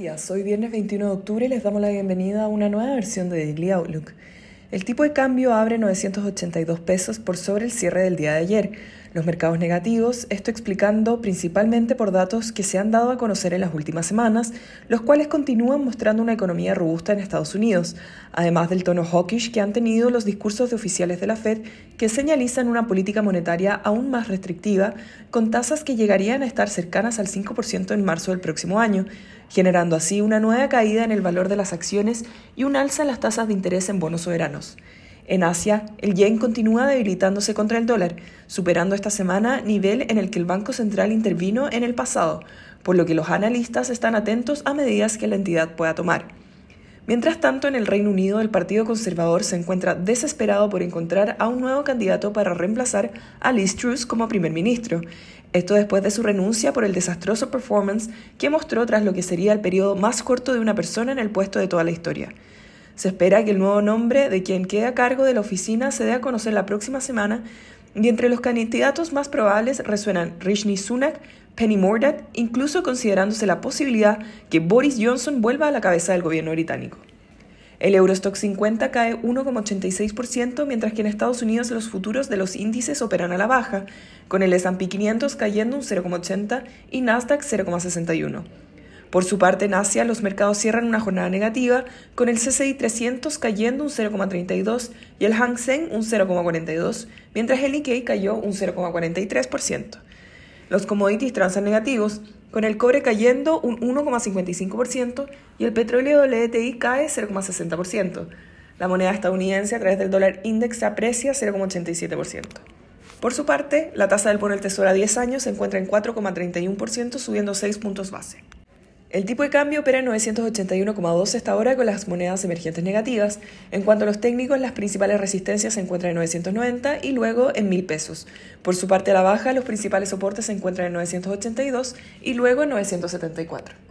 días, hoy viernes 21 de octubre les damos la bienvenida a una nueva versión de Daily Outlook. El tipo de cambio abre 982 pesos por sobre el cierre del día de ayer. Los mercados negativos, esto explicando principalmente por datos que se han dado a conocer en las últimas semanas, los cuales continúan mostrando una economía robusta en Estados Unidos, además del tono hawkish que han tenido los discursos de oficiales de la Fed que señalizan una política monetaria aún más restrictiva, con tasas que llegarían a estar cercanas al 5% en marzo del próximo año, generando así una nueva caída en el valor de las acciones y un alza en las tasas de interés en bonos soberanos. En Asia, el yen continúa debilitándose contra el dólar, superando esta semana nivel en el que el Banco Central intervino en el pasado, por lo que los analistas están atentos a medidas que la entidad pueda tomar. Mientras tanto, en el Reino Unido, el Partido Conservador se encuentra desesperado por encontrar a un nuevo candidato para reemplazar a Liz Truss como primer ministro. Esto después de su renuncia por el desastroso performance que mostró tras lo que sería el periodo más corto de una persona en el puesto de toda la historia. Se espera que el nuevo nombre de quien quede a cargo de la oficina se dé a conocer la próxima semana y entre los candidatos más probables resuenan Rishi Sunak, Penny Mordaunt, incluso considerándose la posibilidad que Boris Johnson vuelva a la cabeza del gobierno británico. El Eurostock 50 cae 1,86%, mientras que en Estados Unidos los futuros de los índices operan a la baja, con el S&P 500 cayendo un 0,80 y Nasdaq 0,61. Por su parte, en Asia, los mercados cierran una jornada negativa, con el CCI 300 cayendo un 0,32 y el Hang Seng un 0,42, mientras el Nikkei cayó un 0,43%. Los commodities transan negativos, con el cobre cayendo un 1,55% y el petróleo WTI cae 0,60%. La moneda estadounidense a través del dólar index se aprecia 0,87%. Por su parte, la tasa del bono del Tesoro a 10 años se encuentra en 4,31%, subiendo 6 puntos base. El tipo de cambio opera en 981,2 hasta ahora con las monedas emergentes negativas. En cuanto a los técnicos, las principales resistencias se encuentran en 990 y luego en 1000 pesos. Por su parte a la baja, los principales soportes se encuentran en 982 y luego en 974.